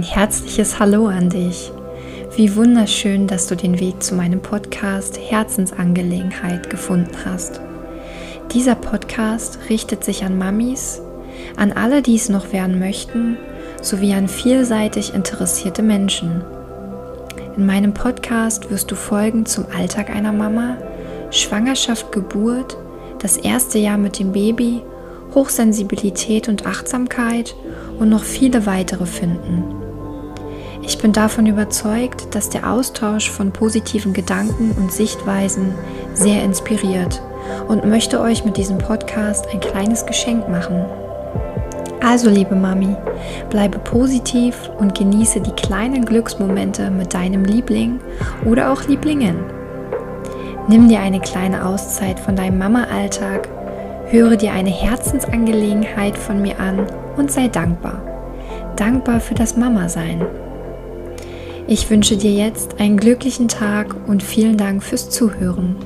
Ein herzliches Hallo an dich. Wie wunderschön, dass du den Weg zu meinem Podcast Herzensangelegenheit gefunden hast. Dieser Podcast richtet sich an Mamis, an alle, die es noch werden möchten, sowie an vielseitig interessierte Menschen. In meinem Podcast wirst du Folgen zum Alltag einer Mama, Schwangerschaft, Geburt, das erste Jahr mit dem Baby, Hochsensibilität und Achtsamkeit und noch viele weitere finden. Ich bin davon überzeugt, dass der Austausch von positiven Gedanken und Sichtweisen sehr inspiriert und möchte euch mit diesem Podcast ein kleines Geschenk machen. Also liebe Mami, bleibe positiv und genieße die kleinen Glücksmomente mit deinem Liebling oder auch Lieblingen. Nimm dir eine kleine Auszeit von deinem Mama-Alltag, höre dir eine Herzensangelegenheit von mir an und sei dankbar. Dankbar für das Mama-Sein. Ich wünsche dir jetzt einen glücklichen Tag und vielen Dank fürs Zuhören.